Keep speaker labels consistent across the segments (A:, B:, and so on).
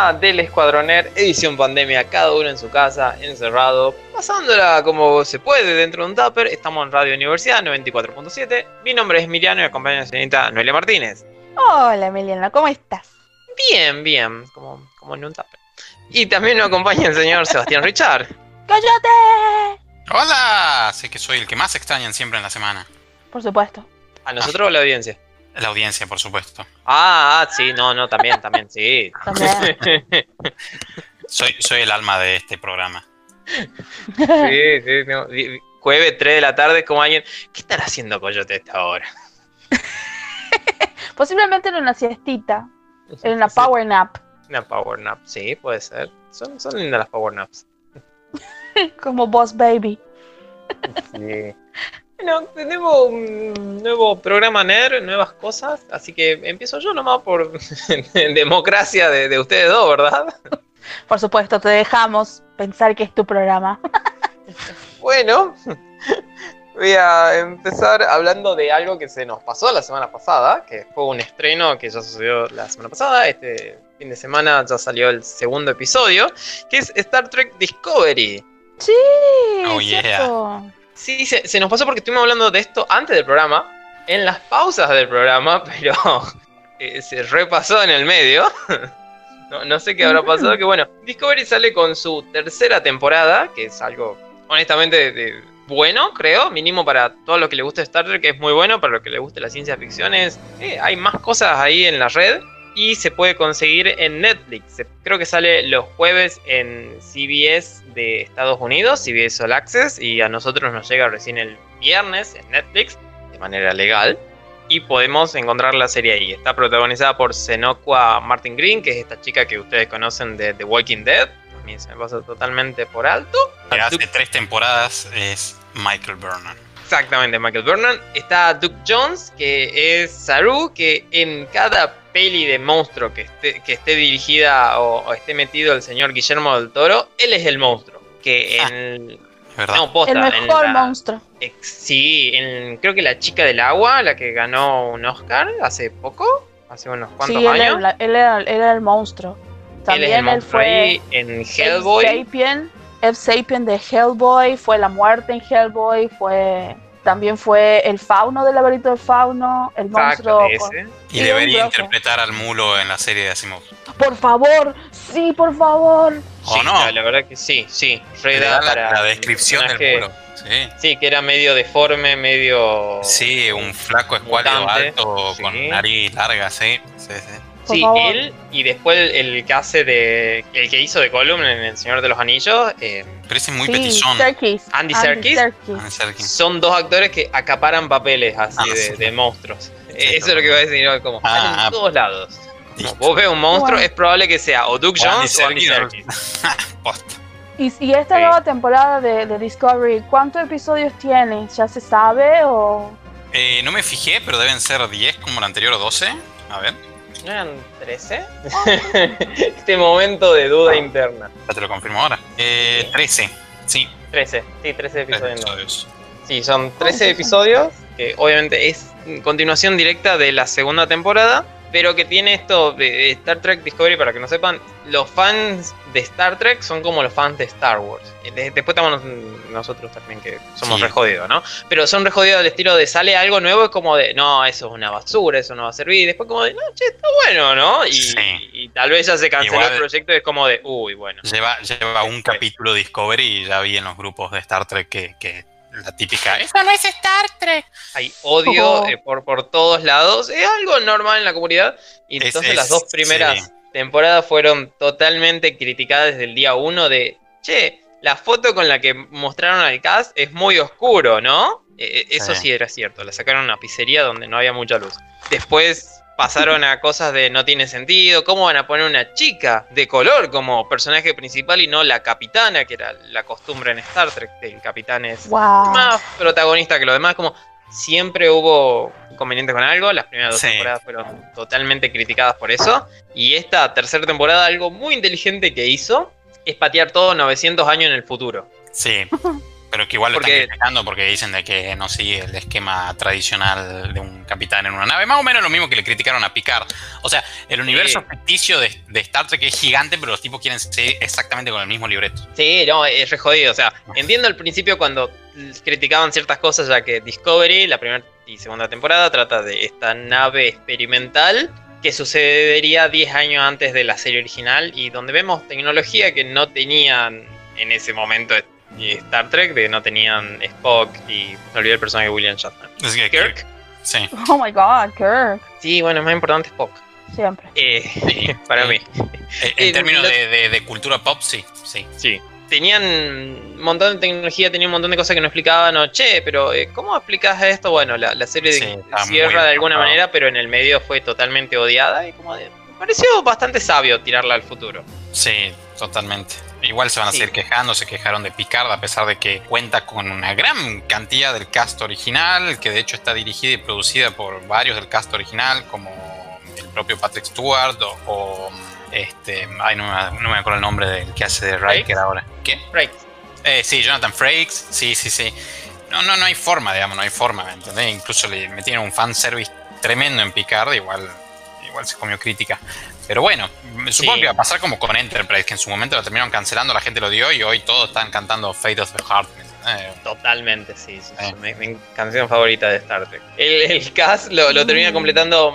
A: Programa del Escuadroner, edición pandemia, cada uno en su casa, encerrado, pasándola como se puede dentro de un tupper. Estamos en Radio Universidad 94.7. Mi nombre es Miriano y me acompaña la señorita Noelia Martínez.
B: Hola Emiliano, ¿cómo estás?
A: Bien, bien, como, como en un tupper. Y también nos acompaña el señor Sebastián Richard.
B: ¡Cállate!
C: Hola, sé que soy el que más extrañan siempre en la semana.
B: Por supuesto.
A: A nosotros o la audiencia.
C: La audiencia, por supuesto.
A: Ah, ah, sí, no, no, también, también, sí.
B: También.
C: Soy, soy el alma de este programa.
A: Sí, sí, no. Jueves 3 de la tarde, como alguien. ¿Qué estará haciendo Coyote a esta hora?
B: Posiblemente en una siestita, en una power nap,
A: Una power nap, sí, puede ser. Son, son lindas las power naps.
B: como Boss Baby.
A: Sí. Bueno, tenemos un nuevo programa NER, nuevas cosas, así que empiezo yo nomás por democracia de, de ustedes dos, ¿verdad?
B: Por supuesto, te dejamos pensar que es tu programa.
A: Bueno, voy a empezar hablando de algo que se nos pasó la semana pasada, que fue un estreno que ya sucedió la semana pasada. Este fin de semana ya salió el segundo episodio, que es Star Trek Discovery.
B: Sí,
C: Oh, yeah.
A: Sí, se, se nos pasó porque estuvimos hablando de esto antes del programa, en las pausas del programa, pero eh, se repasó en el medio. no, sé qué habrá pasado, que bueno, Discovery sale con su tercera temporada, que es algo honestamente bueno, creo, mínimo para todo lo que le guste Star Trek, es muy bueno, para lo que le guste la ciencia ficción es, eh, hay más cosas ahí en la red. Y se puede conseguir en Netflix. Creo que sale los jueves en CBS de Estados Unidos, CBS All Access, y a nosotros nos llega recién el viernes en Netflix, de manera legal. Y podemos encontrar la serie ahí. Está protagonizada por Senokwa Martin Green, que es esta chica que ustedes conocen de The Walking Dead. Mí se me pasa totalmente por alto.
C: Que hace tres temporadas es Michael Burnham.
A: Exactamente, Michael Burnham. Está Duke Jones, que es Saru, que en cada peli de monstruo que esté, que esté dirigida o, o esté metido el señor Guillermo del Toro, él es el monstruo. Que en.
C: Es verdad.
A: No, posta,
B: El
A: en
B: mejor
A: la-
B: monstruo.
A: ex- sí, en- creo que la chica del agua, la que ganó un Oscar hace poco, hace unos
B: Sí,
A: cuantos años.
B: él era- él era el monstruo.
A: él es
B: También
A: el
B: él,
A: monstruo
B: fue
A: ahí en Hellboy.
B: Sapien, F. Sapien de Hellboy, fue la muerte en Hellboy, fue también fue el fauno del laberinto del fauno, el monstruo.
A: Exacto,
B: con-
A: ese.
C: Y
B: Sí,
C: debería interpretar al mulo en la serie de Asimov.
B: Por favor, sí, por favor.
C: ¿O
A: Sí,
C: no?
A: la, la verdad que sí, sí. re
C: Le
A: da
C: da la,
A: para
C: la descripción del mulo. Sí.
A: Sí, que era medio deforme, medio.
C: Sí, un flaco escuálido alto con nariz larga, sí. Sí, sí.
B: Por
A: Sí,
B: favor.
A: él y después el, el que hace de. El que hizo de Gollum en El Señor de los Anillos. eh,
C: Parece muy
B: sí,
C: petizón.
B: Serkis.
A: Andy Serkis.
C: Serkis.
A: son dos actores que acaparan papeles así
C: Ah,
A: de,
C: sí.
A: de monstruos. Eh, Eso es lo que iba a decir, ¿no? como
C: Ah,
A: todos lados.
C: Listo.
A: vos ves un monstruo,
B: Bueno.
A: es probable que sea o Duke
C: O Andy
A: Jones o Andy
C: Serkis.
B: Y, y esta
A: Sí.
B: nueva temporada de, de Discovery, ¿cuántos episodios tiene? ¿Ya se sabe o...?
C: Eh, no me fijé, pero deben ser 10 como el anterior o 12. A ver,
A: ¿No eran 13? este momento de duda interna.
C: ya te lo confirmo ahora. Eh, 13, sí.
A: 13, sí, 13
C: 13
A: episodios. no.
C: episodios.
A: Sí, son 13
B: sí, sí.
A: episodios, que obviamente es continuación directa de la segunda temporada, pero que tiene esto de Star Trek Discovery, para que no sepan, los fans de Star Trek son como los fans de Star Wars. Eh, de- Después estamos nos- nosotros también, que somos
C: Sí.
A: re jodidos, ¿no? Pero son re jodidos del estilo de sale algo nuevo, es como de, no, eso es una basura, eso no va a servir. Y después como de, no, che, está bueno, ¿no? Y,
C: Sí.
A: y tal vez ya se canceló
C: Igual-
A: el proyecto y es como de, uy, bueno.
C: Lleva, lleva un capítulo Discovery y ya vi en los grupos de Star Trek que, que la típica. ¡Eso no es Star
A: Hay odio
B: Oh.
A: eh, por, por todos lados. Es algo normal en la comunidad. Y
C: Es-
A: entonces
C: es-
A: las dos primeras
C: sí.
A: temporadas fueron totalmente criticadas desde el día uno de, che, la foto con la que mostraron al cast es muy oscuro, ¿no? Eh, eso
C: Sí.
A: sí era cierto. La sacaron a una pizzería donde no había mucha luz. Después pasaron a cosas de no tiene sentido. ¿Cómo van a poner una chica de color como personaje principal y no la capitana, que era la costumbre en Star Trek? El capitán es
B: Wow.
A: más protagonista que los demás. Como siempre hubo inconvenientes con algo. Las primeras dos
C: Sí.
A: temporadas fueron totalmente criticadas por eso. Y esta tercera temporada, algo muy inteligente que hizo es patear todo 900 años en el futuro.
C: Sí. Pero que igual lo
A: Porque-
C: están criticando porque dicen de que no sigue el esquema tradicional de un capitán en una nave. Más o menos lo mismo que le criticaron a Picard. O sea, el universo ficticio de, de Star Trek es gigante, pero los tipos quieren seguir exactamente con el mismo libreto.
A: Sí, no, es re jodido. O sea, entiendo al principio cuando criticaban ciertas cosas, ya que Discovery, la primera y segunda temporada, trata de esta nave experimental que sucedería 10 años antes de la serie original y donde vemos tecnología que no tenían en ese momento y Star Trek, de que no tenían Spock y me olvidé el personaje de William Shatner.
C: Es que
A: Kirk.
C: Sí.
B: Oh my god, Kirk.
A: Sí, bueno, es más importante Spock.
B: Siempre.
A: Eh,
C: Sí.
A: para mí.
C: Eh, En
A: Eh,
C: términos de, de- de cultura pop, sí. Sí.
A: Sí. Tenían un montón de tecnología, tenían un montón de cosas que no explicaban, o che, pero eh, ¿cómo explicas esto? Bueno, la, la serie
C: Sí,
A: cierra de alguna manera, pero en el medio fue totalmente odiada y como de, me pareció bastante sabio tirarla al futuro.
C: Sí, totalmente. Igual se van a
A: Sí.
C: seguir quejando, se quejaron de Picard a pesar de que cuenta con una gran cantidad del cast original, que de hecho está dirigida y producida por varios del cast original, como el propio Patrick Stewart o, o, este, ay, no, me, no me acuerdo el nombre del que hace de Riker
A: Frakes.
C: ahora. ¿Qué?
A: Right.
C: Eh, sí, Jonathan Frakes, sí, sí, sí. No, no, no hay forma, digamos, no hay forma, ¿me entendés? Incluso le metieron un fanservice tremendo en Picard, igual, igual se comió crítica. Pero bueno, me supongo
A: Sí.
C: que va a pasar como con Enterprise, que en su momento la terminaron cancelando, la gente lo dio y hoy todos están cantando Fate of the Heart. ¿me entendés?
A: Totalmente, sí. sí, sí,
C: Eh.
A: Mi, mi canción favorita de Star Trek. El, el cast lo, lo termina completando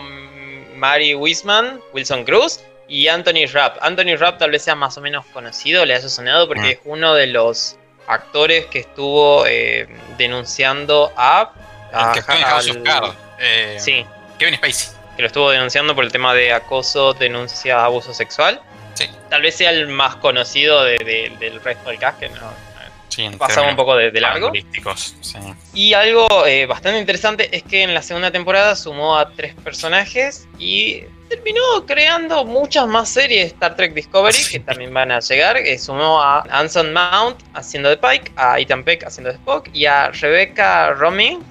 A: Mary Wiseman, Wilson Cruz y Anthony Rapp. Anthony Rapp tal vez sea más o menos conocido, le haya sonado porque
C: Mm.
A: es uno de los actores que estuvo eh, denunciando a...
C: El que House of
A: al-
C: Cards, eh,
A: Sí,
C: Kevin Spacey.
A: Que lo estuvo denunciando por el tema de acoso, denuncia, abuso sexual.
C: Sí.
A: Tal vez sea el más conocido de- de- del resto del cast, que no,
C: Sí,
A: pasaba un poco de, de largo.
C: sí.
A: Y algo eh, bastante interesante es que en la segunda temporada sumó a tres personajes y terminó creando muchas más series Star Trek Discovery que también van a llegar. Eh, sumó a Anson Mount haciendo de Pike, a Ethan Peck haciendo de Spock y a Rebecca Romijn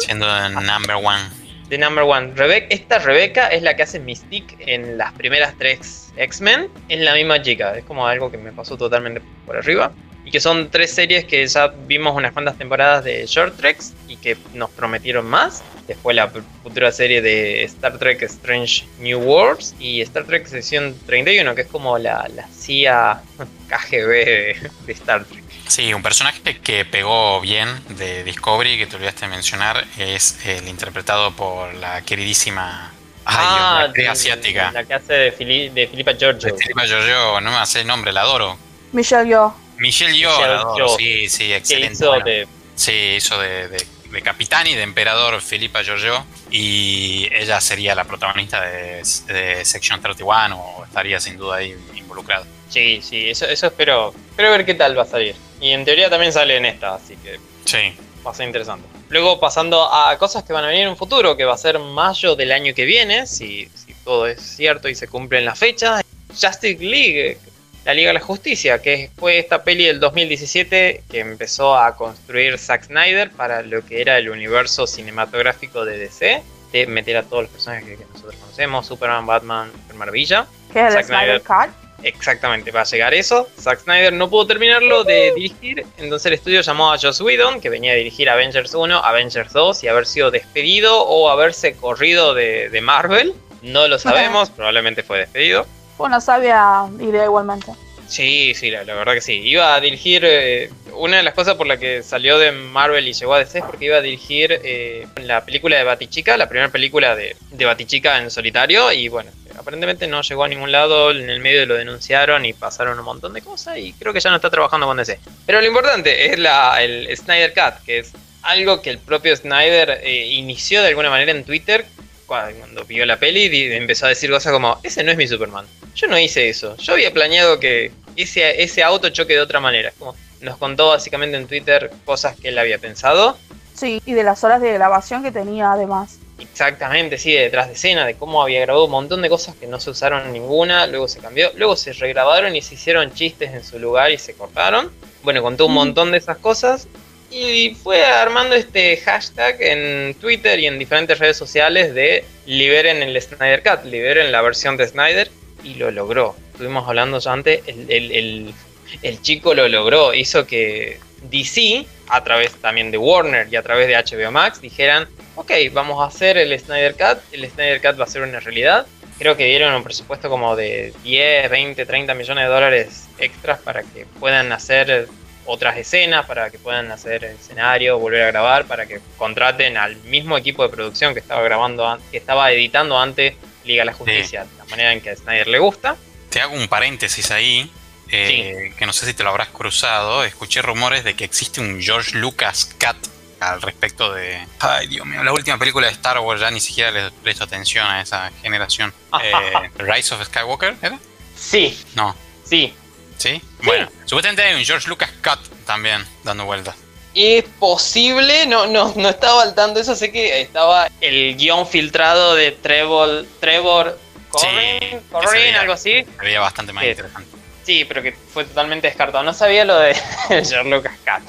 C: Siendo el number one.
A: De Number One. Rebe- esta Rebecca es la que hace Mystique en las primeras tres X-Men. Es la misma chica. Es como algo que me pasó totalmente por arriba. Y que son tres series que ya vimos unas cuantas temporadas de Short Treks y que nos prometieron más. Después la futura serie de Star Trek Strange New Worlds y Star Trek Sección 31, que es como la, la CIA KGB de, de Star Trek.
C: Sí, un personaje que pegó bien de Discovery, que te olvidaste de mencionar, es el interpretado por la queridísima ay, la
A: de-
C: asiática.
A: La que hace de, Fili- de Filipa Giorgio.
C: Filipa Giorgio, no me hace el nombre, la adoro.
B: Michelle yo.
C: Michelle Yeoh,
A: Michelle
C: la adoro,
A: Yeoh,
C: sí, sí, excelente.
A: hizo
C: Bueno,
A: de
C: Sí, hizo de, de- de capitán y de emperador Filipa Giorgio, y ella sería la protagonista de, de Section 31, o estaría sin duda ahí involucrada.
A: Sí, sí, eso, eso espero. Espero ver qué tal va a salir. Y en teoría también sale en esta, así que
C: Sí,
A: va a ser interesante. Luego pasando a cosas que van a venir en un futuro, que va a ser mayo del año que viene, si, si todo es cierto y se cumplen las fechas. Justice League, la Liga de la Justicia, que fue esta peli del 2017 que empezó a construir Zack Snyder para lo que era el universo cinematográfico de DC, de meter a todos los personajes que, que nosotros conocemos, Superman, Batman, Mujer Maravilla.
B: Que es el
A: Zack
B: Snyder
A: Snyder.
B: Cut.
A: Exactamente, va a llegar eso. Zack Snyder no pudo terminarlo de dirigir, entonces el estudio llamó a Joss Whedon, que venía a dirigir Avengers 1, Avengers 2 y haber sido despedido o haberse corrido de, de Marvel. No lo sabemos, probablemente fue despedido.
B: Fue una sabia idea igualmente.
A: Sí, sí, la, la verdad que sí. Iba a dirigir. eh, una de las cosas por la que salió de Marvel y llegó a DC es porque iba a dirigir eh, la película de Batichica, la primera película de, de Batichica en solitario. Y bueno, aparentemente no llegó a ningún lado. En el medio lo denunciaron y pasaron un montón de cosas. Y creo que ya no está trabajando con DC. Pero lo importante es la, el Snyder Cut, que es algo que el propio Snyder eh, inició de alguna manera en Twitter cuando vio la peli y empezó a decir cosas como, ese no es mi Superman. Yo no hice eso. Yo había planeado que ese, ese auto choque de otra manera. Como, nos contó básicamente en Twitter cosas que él había pensado.
B: Sí, y de las horas de grabación que tenía además.
A: exactamente, sí, detrás de escena, de cómo había grabado un montón de cosas que no se usaron ninguna, luego se cambió, luego se regrabaron y se hicieron chistes en su lugar y se cortaron. Bueno, contó un
B: Mm.
A: montón de esas cosas y fue armando este hashtag en Twitter y en diferentes redes sociales de liberen el Snyder Cut, liberen la versión de Snyder y lo logró. Estuvimos hablando ya antes, el, el- el- chico lo logró, hizo que DC, a través también de Warner y a través de HBO Max, dijeran, ok, vamos a hacer el Snyder Cut, el Snyder Cut va a ser una realidad. Creo que dieron un presupuesto como de 10, 20, 30 millones de dólares extras para que puedan hacer otras escenas, para que puedan hacer escenario, volver a grabar, para que contraten al mismo equipo de producción que estaba grabando, an- que estaba editando antes Liga de la Justicia, de la manera en que a Snyder le gusta.
C: Te hago un paréntesis ahí, eh, que no sé si te lo habrás cruzado. Escuché rumores de que existe un George Lucas Cut al respecto de. Ay, Dios mío, la última película de Star Wars ya ni siquiera le presto atención a esa generación. Eh, Rise of Skywalker, ¿era?
A: Sí,
C: No,
A: sí.
C: ¿sí? Bueno, supuestamente hay un George Lucas Cut también dando vueltas.
A: Es posible, no, no, no estaba al tanto eso, sé que estaba el guion filtrado de Trevor, Trevor Corrin,
C: veía-
A: algo así.
C: Se veía bastante más
A: Sí.
C: interesante.
A: Sí, pero que fue totalmente descartado. No sabía lo de Lucas Cat.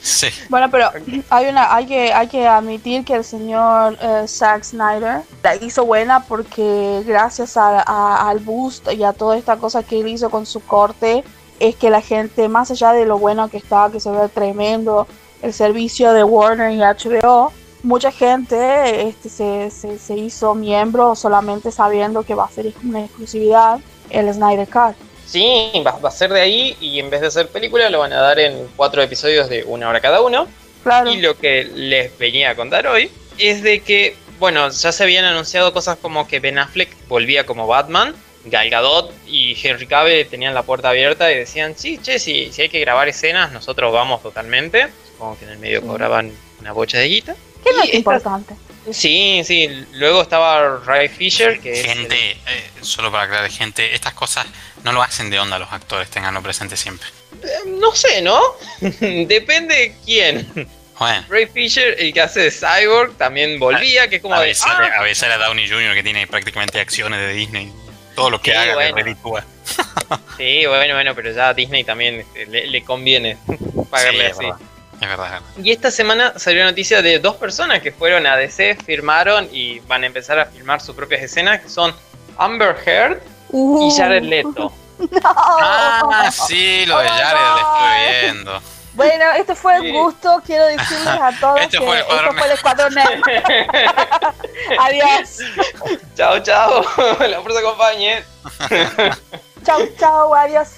C: Sí,
B: Bueno, pero hay una, hay que, hay que admitir que el señor eh, Zack Snyder la hizo buena porque gracias a- a- al boost y a toda esta cosa que él hizo con su corte, es que la gente, más allá de lo bueno que está, que se ve tremendo el servicio de Warner y HBO, mucha gente este, se, se, se hizo miembro solamente sabiendo que va a ser una exclusividad el Snyder Cut.
A: Sí, va, va a ser de ahí y en vez de hacer película lo van a dar en cuatro episodios de una hora cada uno.
B: Claro.
A: Y lo que les venía a contar hoy es de que, bueno, ya se habían anunciado cosas como que Ben Affleck volvía como Batman, Gal Gadot y Henry Cavill tenían la puerta abierta y decían, sí, che, si, si hay que grabar escenas, nosotros vamos totalmente. Supongo que en el medio
B: Sí.
A: cobraban una bocha de guita.
B: ¿Qué
A: y
B: es
A: estas-
B: importante?
A: Sí, sí, luego estaba Ray Fisher, que es
C: gente, eh, solo para aclarar, gente, estas cosas no lo hacen de onda los actores, tenganlo presente siempre.
A: el- no sé, ¿no? Depende de quién.
C: Bueno,
A: Ray Fisher, el que hace de Cyborg, también volvía, que es como de...
C: avisar,
A: "Ah,
C: avisar a Downey Jr. que tiene prácticamente acciones de Disney. Todo lo que
A: Sí,
C: haga
A: bueno.
C: reditúa.
A: Sí, bueno, bueno, pero ya a Disney también este, le, le conviene pagarle
C: Sí,
A: así.
C: verdad. Es verdad, es verdad.
A: Y esta semana salió noticia de dos personas que fueron a DC, firmaron y van a empezar a filmar sus propias escenas, que son Amber Heard
B: Uh.
A: y Jared Leto.
C: Ah, sí, lo de
B: Oh
C: Jared lo estuve viendo.
B: Bueno, este fue un gusto. Quiero decirles a todos
C: Este
B: que
C: fue el
B: esto fue el Escuadrón. Adiós.
A: chao, chao, la fuerza acompañe.
B: Chau, chau, adiós.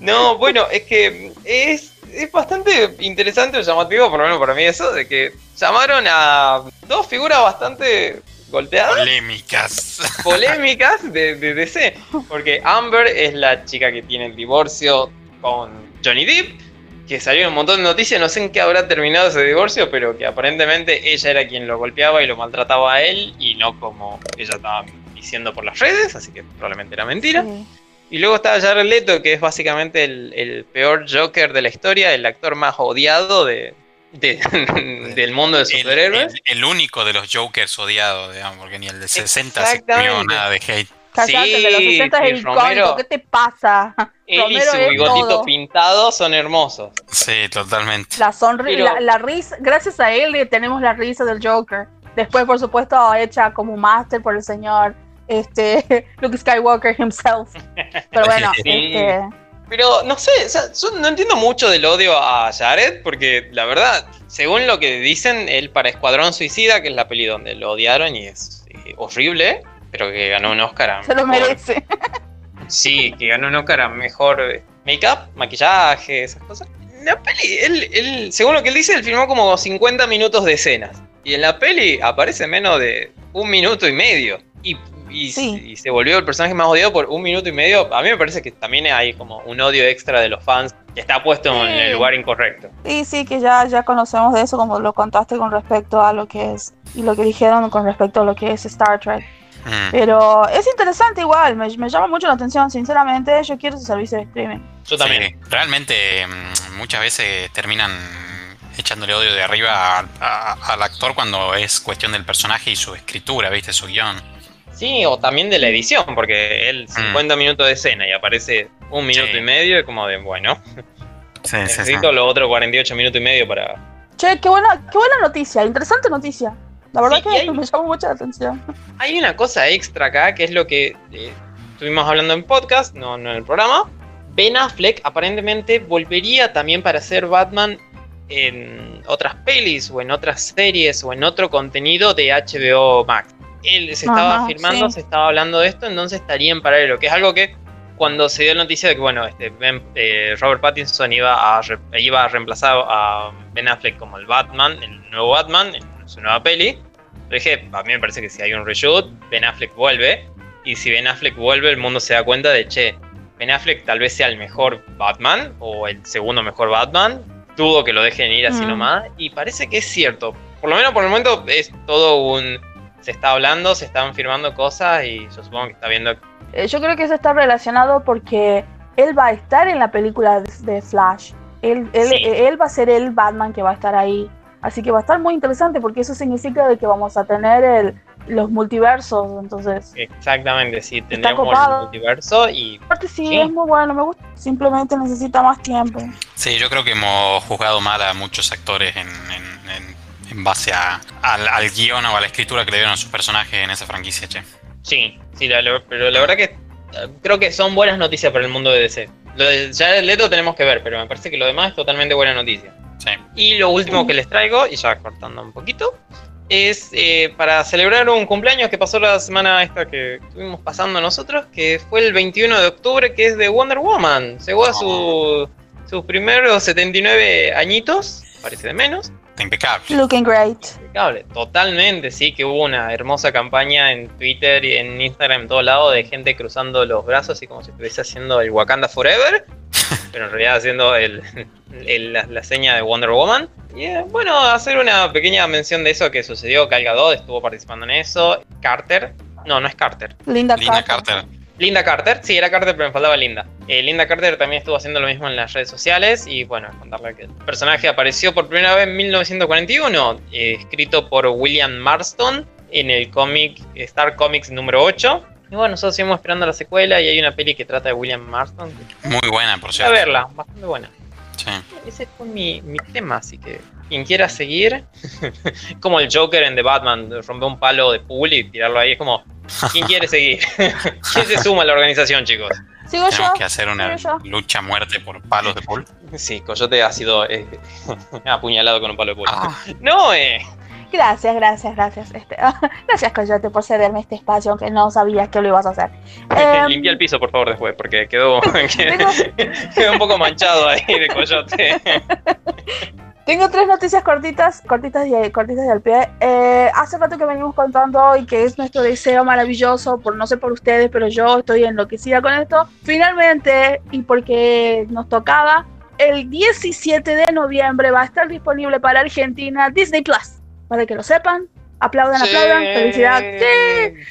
A: No, bueno, es que es, es bastante interesante o llamativo, por lo menos para mí eso, de que llamaron a dos figuras bastante golpeadas.
C: Polémicas.
A: polémicas de, de DC. Porque Amber es la chica que tiene el divorcio con Johnny Depp. Que salió un montón de noticias, no sé en qué habrá terminado ese divorcio, pero que aparentemente ella era quien lo golpeaba y lo maltrataba a él y no como ella estaba diciendo por las redes, así que probablemente era mentira.
B: Sí.
A: Y luego estaba Jared Leto, que es básicamente el, el peor Joker de la historia, el actor más odiado de, de- del mundo de superhéroes.
C: el- el único de los Jokers odiados, digamos, porque ni el de 60 se nada de hate.
B: Cállate, el de los
A: Sí,
B: 60 es
A: sí,
B: el icónico.
A: Romero.
B: ¿Qué te pasa?
A: Él y
B: Romero
A: su bigotito pintado son hermosos.
C: Sí, totalmente.
B: La sonrisa,
A: Pero-
B: la, la risa, gracias a él tenemos la risa del Joker. Después, por supuesto, hecha como máster por el señor este, Luke Skywalker himself. Pero bueno,
A: Sí.
B: este,
A: Pero no sé, o sea, yo no entiendo mucho del odio a Jared, porque la verdad, según lo que dicen, él para Escuadrón Suicida, que es la peli donde lo odiaron y es eh, horrible, pero que ganó un Oscar a
B: se lo
A: mejor-
B: merece.
A: Sí, que ganó un Oscar a mejor eh, make-up, maquillaje, esas cosas. La peli, él, él, según lo que él dice, él filmó como 50 minutos de escenas. Y en la peli aparece menos de un minuto y medio. Y, y-
B: Sí.
A: y se volvió el personaje más odiado por un minuto y medio. A mí me parece que también hay como un odio extra de los fans que está puesto en el lugar incorrecto.
B: Sí, sí, que ya, ya conocemos de eso, como lo contaste con respecto a lo que es, y lo que dijeron con respecto a lo que es Star Trek.
C: Mm.
B: Pero es interesante igual, me, me llama mucho la atención, sinceramente, yo quiero ese servicio de streaming.
A: Yo también.
C: Sí, realmente mm, muchas veces terminan echándole odio de arriba al actor cuando es cuestión del personaje y su escritura, ¿viste? Su guion.
A: Sí, o también de la edición, porque él 50 mm. minutos de escena y aparece un minuto y medio y como de, bueno, sí, necesito los otros 48 minutos y medio para...
B: Che, qué buena, qué buena noticia, interesante noticia. La verdad que me llamó mucha atención.
A: Hay una cosa extra acá, que es lo que eh, estuvimos hablando en podcast, no, no en el programa. Ben Affleck aparentemente volvería también para ser Batman en otras pelis o en otras series o en otro contenido de HBO Max. Él se estaba firmando, se estaba hablando de esto, entonces estaría en paralelo, que es algo que cuando se dio la noticia de que bueno, este, eh, Robert Pattinson iba a, iba a reemplazar a Ben Affleck como el Batman, el nuevo Batman, en su nueva peli, dije, a mí me parece que si hay un reshoot, Ben Affleck vuelve, y si Ben Affleck vuelve, el mundo se da cuenta de, che, Ben Affleck tal vez sea el mejor Batman, o el segundo mejor Batman, dudo que lo dejen ir así mm. nomás, y parece que es cierto. Por lo menos por el momento es todo un... Se está hablando, se están firmando cosas y yo supongo que está viendo
B: eh, yo creo que eso está relacionado porque él va a estar en la película de, Flash. Él, él, va a ser el Batman que va a estar ahí. Así que va a estar muy interesante porque eso significa de que vamos a tener el, los multiversos, entonces.
A: Exactamente, sí, tenemos el multiverso y.
B: Aparte sí, es muy bueno, me gusta. Simplemente necesita más tiempo.
C: Sí, yo creo que hemos juzgado mal a muchos actores en, en, base a, al, al guion o a la escritura que le dieron a sus personajes en esa franquicia, che.
A: Sí, sí, pero la verdad que eh, creo que son buenas noticias para el mundo de DC. Lo de el Leto tenemos que ver, pero me parece que lo demás es totalmente buena noticia. Sí. Y lo último que les traigo, y ya cortando un poquito, es eh, para celebrar un cumpleaños que pasó la semana esta que estuvimos pasando nosotros, que fue el 21 de octubre, que es de Wonder Woman. Llegó a su, sus primeros 79 añitos, parece de menos.
C: Impecable.
B: Looking great.
A: Impecable, totalmente, sí, que hubo una hermosa campaña en Twitter y en Instagram, en todos lados, de gente cruzando los brazos, así como si estuviese haciendo el Wakanda Forever, pero en realidad haciendo el, la, seña de Wonder Woman. Y eh, bueno, hacer una pequeña mención de eso que sucedió, Gal Gadot estuvo participando en eso, Carter, no, no es Carter.
B: Linda, Linda Carter.
A: Linda Carter, sí, era Carter, pero me faltaba Linda. Eh, Linda Carter también estuvo haciendo lo mismo en las redes sociales y bueno, contarle que el personaje apareció por primera vez en 1941, eh, escrito por William Marston en el cómic Star Comics número 8. Y bueno, nosotros seguimos esperando la secuela y hay una peli que trata de William Marston.
C: Muy buena, por cierto.
A: A verla, bastante buena. Sí. Ese fue mi, mi tema, así que quien quiera seguir, como el Joker en The Batman, romper un palo de pool y tirarlo ahí, es como, ¿quién quiere seguir? ¿Quién se suma a la organización, chicos?
B: Sigo
C: Tenemos que hacer una lucha a muerte por palos de pool.
A: Sí, Coyote ha sido eh, apuñalado con un palo de pool. Ah. No, eh.
B: Gracias, gracias, gracias. Este, gracias, Coyote, por cederme este espacio, aunque no sabías que lo ibas a hacer.
A: Eh, Limpia el piso, por favor, después, porque quedó, quedó un poco manchado ahí de Coyote.
B: Tengo tres noticias cortitas, cortitas y cortitas de al pie. Eh, hace rato que venimos contando y que es nuestro deseo maravilloso, por no sé por ustedes, pero yo estoy enloquecida con esto. Finalmente, y porque nos tocaba, el 17 de noviembre va a estar disponible para Argentina Disney Plus. Para que lo sepan, aplaudan, aplaudan, felicidad.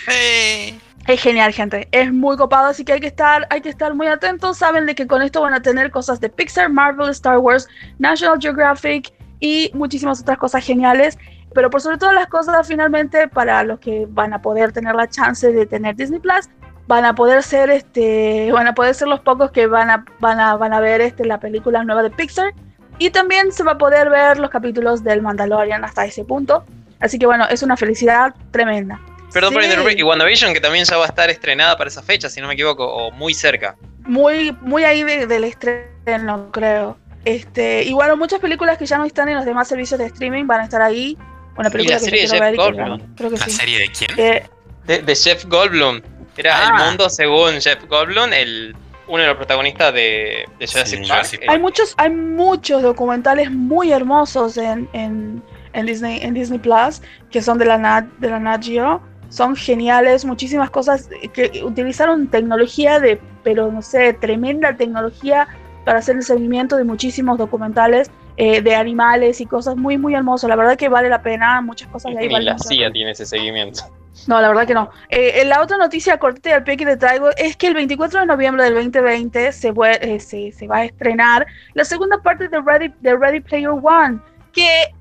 B: ¡Sí! Es genial, gente. Es muy copado, así que hay que estar, hay que estar muy atentos. Saben de que con esto van a tener cosas de Pixar, Marvel, Star Wars, National Geographic y muchísimas otras cosas geniales. Pero por sobre todas las cosas, finalmente, para los que van a poder tener la chance de tener Disney Plus, van a poder ser este, van a poder ser los pocos que van a, van a, van a ver este, la película nueva de Pixar. Y también se va a poder ver los capítulos del Mandalorian hasta ese punto. Así que bueno, es una felicidad tremenda.
A: Perdón por interrumpir. Y WandaVision, que también ya va a estar estrenada para esa fecha, si no me equivoco, o muy cerca.
B: Muy, muy ahí del estreno, creo. Este, igual muchas películas que ya no están en los demás servicios de streaming van a estar ahí. Una película
A: ¿Y la serie de Jeff Goldblum?
C: ¿La serie de quién?
A: Eh, de, Jeff Goldblum. Era El ah. Mundo según Jeff Goldblum, el, uno de los protagonistas de, Jurassic, Park.
B: Hay muchos, hay muchos documentales muy hermosos en, en, en Disney, en Disney Plus que son de la Nat, de la Nat Geo son geniales, muchísimas cosas que utilizaron tecnología de, pero no sé, tremenda tecnología para hacer el seguimiento de muchísimos documentales eh, de animales y cosas muy, muy hermosas. La verdad que vale la pena, muchas cosas de ahí.
A: Ni la CIA tiene ese seguimiento.
B: No, la verdad que no. Eh, la otra noticia cortita y al pie que te traigo es que el 24 de noviembre del 2020 se, eh, se, se va a estrenar la segunda parte de Ready, de Ready Player One que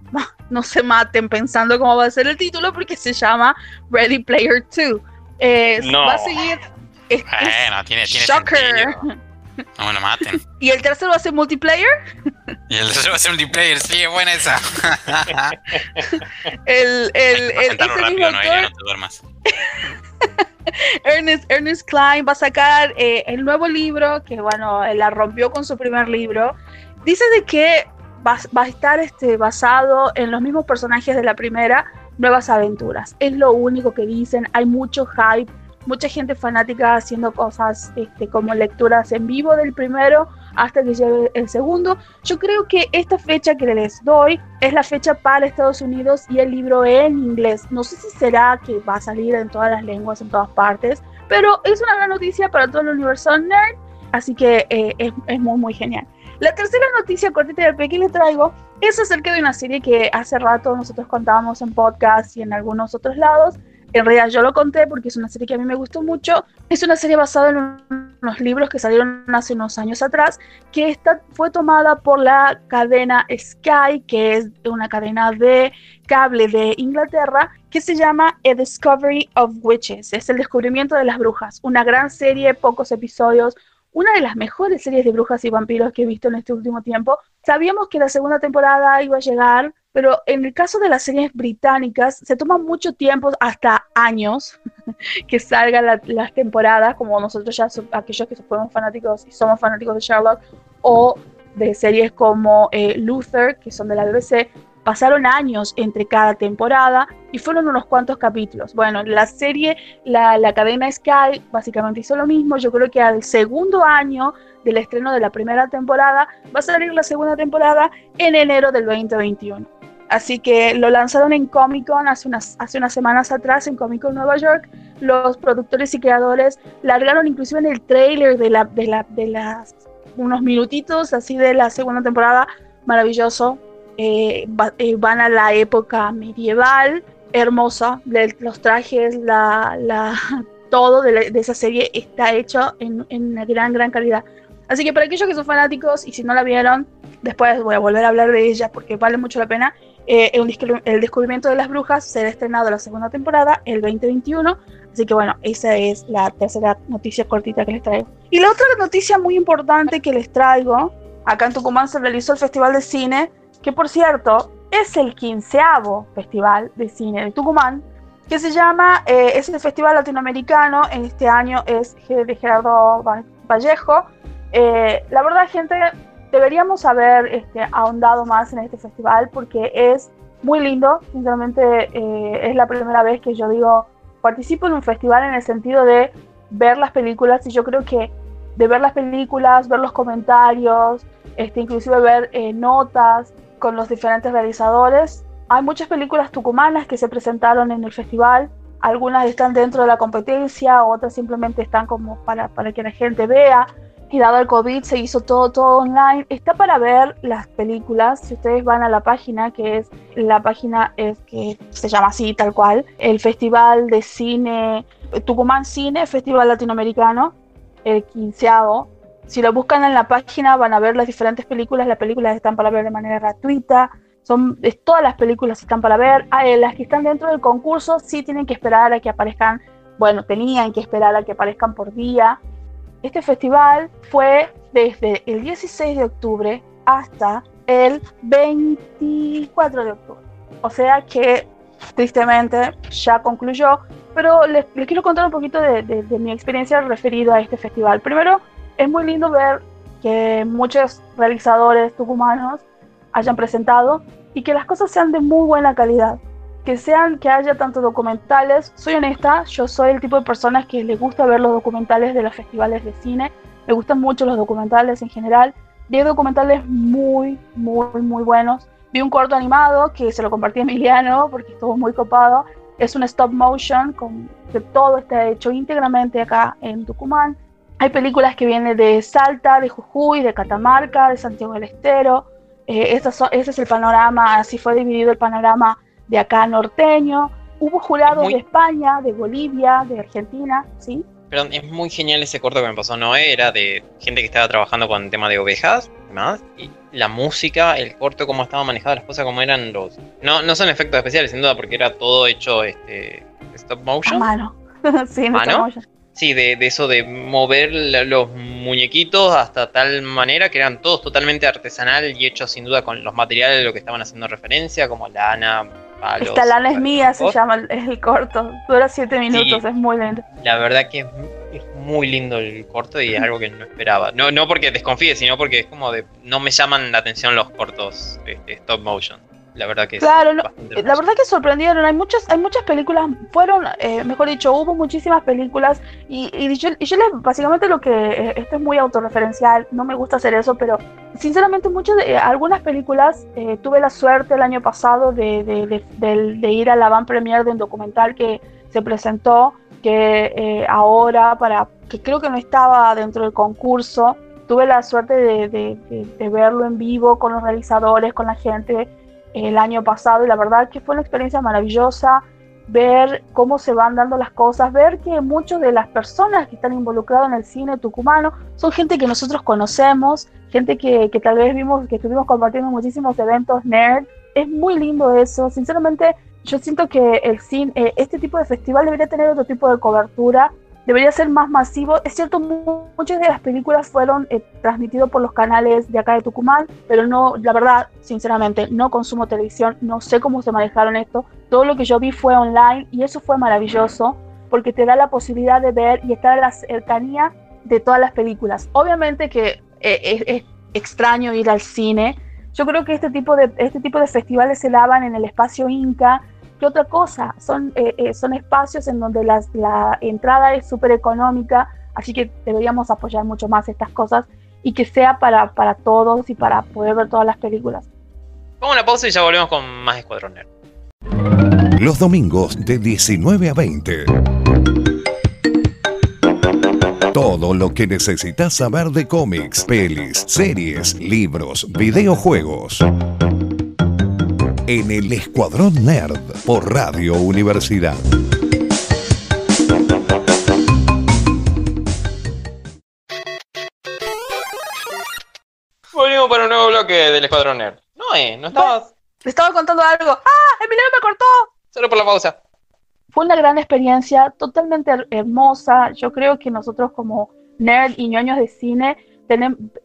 B: no se maten pensando cómo va a ser el título porque se llama Ready Player 2. Eh,
A: No.
B: Va a seguir. es-
C: tiene, tiene
B: shocker.
C: sentido. No me lo maten.
B: Y el tercero va a ser multiplayer.
C: Y el tercero va a ser multiplayer, sí, es buena esa.
B: El, el, el,
C: Sentarlo
B: este mismo
C: rápido, no,
B: autor,
C: no te duermas.
B: Ernest, Ernest Klein va a sacar eh, el nuevo libro, que bueno, la rompió con su primer libro. Dice de que va, va a estar este, basado en los mismos personajes de la primera, Nuevas Aventuras. Es lo único que dicen, hay mucho hype, mucha gente fanática haciendo cosas este, como lecturas en vivo del primero hasta que llegue el segundo. Yo creo que esta fecha que les doy es la fecha para Estados Unidos y el libro en inglés. No sé si será que va a salir en todas las lenguas, en todas partes, pero es una gran noticia para todo el universo nerd, así que eh, es, es muy, muy genial. La tercera noticia cortita del que les traigo es acerca de una serie que hace rato nosotros contábamos en podcast y en algunos otros lados. En realidad yo lo conté porque es una serie que a mí me gustó mucho. Es una serie basada en un- unos libros que salieron hace unos años atrás, que fue tomada por la cadena Sky, que es una cadena de cable de Inglaterra, que se llama A Discovery of Witches. Es el descubrimiento de las brujas. Una gran serie, pocos episodios, una de las mejores series de brujas y vampiros que he visto en este último tiempo. Sabíamos que la segunda temporada iba a llegar, pero en el caso de las series británicas se toma mucho tiempo, hasta años, que salgan la- las temporadas, como nosotros ya, aquellos que fuimos fanáticos y somos fanáticos de Sherlock, o de series como eh, Luther, que son de la BBC, pasaron años entre cada temporada y fueron unos cuantos capítulos. Bueno, la serie, la, la cadena Sky básicamente hizo lo mismo. Yo creo que al segundo año del estreno de la primera temporada va a salir la segunda temporada en enero del 2021. Así que lo lanzaron en Comic Con hace unas, hace unas semanas atrás, en Comic Con Nueva York. Los productores y creadores largaron inclusive en el trailer de, la, de, la, de las unos minutitos así de la segunda temporada. Maravilloso. Eh, va- eh, van a la época medieval, hermosa. de- los trajes, la, la, todo de, la- de esa serie está hecho en, en una gran, gran calidad. Así que para aquellos que son fanáticos y si no la vieron, después voy a volver a hablar de ella porque vale mucho la pena. Eh, el, el descubrimiento de las brujas será estrenado la segunda temporada el 2021. Así que bueno, esa es la tercera noticia cortita que les traigo. Y la otra noticia muy importante que les traigo, acá en Tucumán se realizó el Festival de Cine, que por cierto es el quinceavo Festival de Cine de Tucumán, que se llama, eh, es el Festival Latinoamericano, en este año es de Gerardo Va- Vallejo. Eh, la verdad, gente, deberíamos haber este, ahondado más en este festival porque es muy lindo. Sinceramente, eh, es la primera vez que yo digo, participo en un festival en el sentido de ver las películas y yo creo que de ver las películas, ver los comentarios, este, inclusive ver eh, notas con los diferentes realizadores. Hay muchas películas tucumanas que se presentaron en el festival. Algunas están dentro de la competencia, otras simplemente están como para, para que la gente vea y dado el COVID se hizo todo, todo online. Está para ver las películas. Si ustedes van a la página, que es la página es que se llama así, tal cual, el Festival de Cine, Tucumán Cine, Festival Latinoamericano, el quinceavo. Si lo buscan en la página van a ver las diferentes películas. Las películas están para ver de manera gratuita. Son es- todas las películas están para ver. Ah, eh, las que están dentro del concurso sí tienen que esperar a que aparezcan. Bueno, tenían que esperar a que aparezcan por día. Este festival fue desde el 16 de octubre hasta el 24 de octubre. O sea que tristemente ya concluyó, pero les, les quiero contar un poquito de, de- de mi experiencia referido a este festival. Primero, es muy lindo ver que muchos realizadores tucumanos hayan presentado y que las cosas sean de muy buena calidad. Que sean, que haya tanto documentales. Soy honesta, yo soy el tipo de personas que le gusta ver los documentales de los festivales de cine. Me gustan mucho los documentales en general. Vi documentales muy, muy, muy buenos. Vi un corto animado que se lo compartí a Emiliano porque estuvo muy copado. Es un stop motion con, que todo está hecho íntegramente acá en Tucumán. Hay películas que vienen de Salta, de Jujuy, de Catamarca, de Santiago del Estero. Eh, son- ese es el panorama, así fue dividido el panorama de acá norteño. Hubo jurados
A: Muy-
B: de España, de Bolivia, de Argentina, ¿sí?
A: Perdón, es muy genial ese corto que me pasó Noé, era de gente que estaba trabajando con el tema de ovejas. demás. Y la música, el corto, cómo estaban manejadas las cosas, cómo eran los... No, no son efectos especiales, sin duda, porque era todo hecho este, stop
B: A
A: motion.
B: mano. sí, no
A: ¿Mano?
B: stop motion.
A: Sí, de, de eso de mover la- los muñequitos hasta tal manera que eran todos totalmente artesanal y hechos sin duda con los materiales de lo que estaban haciendo referencia, como lana, palos.
B: Esta lana es mía, se llama el, el corto. Dura siete minutos, es muy lento.
A: La verdad que es, es muy lindo el corto y es algo que no esperaba. No, no porque desconfíe, sino porque es como de. No me llaman la atención los cortos este, stop motion. La verdad que
B: Claro, no-
A: bastante
B: La verdad que sorprendieron, hay muchas, hay muchas películas, fueron, eh, mejor dicho, hubo muchísimas películas y, y yo, y yo les, básicamente lo que, eh, esto es muy autorreferencial, no me gusta hacer eso, pero sinceramente muchas de, eh, algunas películas eh, tuve la suerte el año pasado de, de, de- ir a la van premiere de un documental que se presentó, que eh, ahora para, que creo que no estaba dentro del concurso, tuve la suerte de verlo en vivo con los realizadores, con la gente el año pasado y la verdad que fue una experiencia maravillosa ver cómo se van dando las cosas, ver que muchas de las personas que están involucradas en el cine tucumano son gente que nosotros conocemos, gente que, tal vez vimos, que estuvimos compartiendo en muchísimos eventos nerd. Es muy lindo eso, sinceramente yo siento que el cine, eh, este tipo de festival debería tener otro tipo de cobertura, debería ser más masivo. Es cierto, mu- muchas de las películas fueron eh, transmitidas por los canales de acá de Tucumán, pero no, la verdad, sinceramente, no consumo televisión, no sé cómo se manejaron esto. Todo lo que yo vi fue online y eso fue maravilloso porque te da la posibilidad de ver y estar a la cercanía de todas las películas. Obviamente que eh, es, es extraño ir al cine. Yo creo que este tipo de, este tipo de festivales se daban en el espacio Inca. ¿Qué otra cosa? Son, eh, eh, son espacios en donde las, la entrada es súper económica, así que deberíamos apoyar mucho más estas cosas y que sea para, para todos y para poder ver todas las películas.
A: Pongo una pausa y ya volvemos con más Escuadrón Nerd.
D: Los domingos de 19 a 20. Todo lo que necesitas saber de cómics, pelis, series, libros, videojuegos. En el Escuadrón Nerd por Radio Universidad.
A: Volvimos para un nuevo bloque del Escuadrón Nerd. No, eh, no estabas
B: Le estaba contando algo. ¡Ah! ¡Emiliano me cortó!
A: solo por la pausa.
B: Fue una gran experiencia, totalmente her- hermosa. Yo creo que nosotros como nerd y ñoños de cine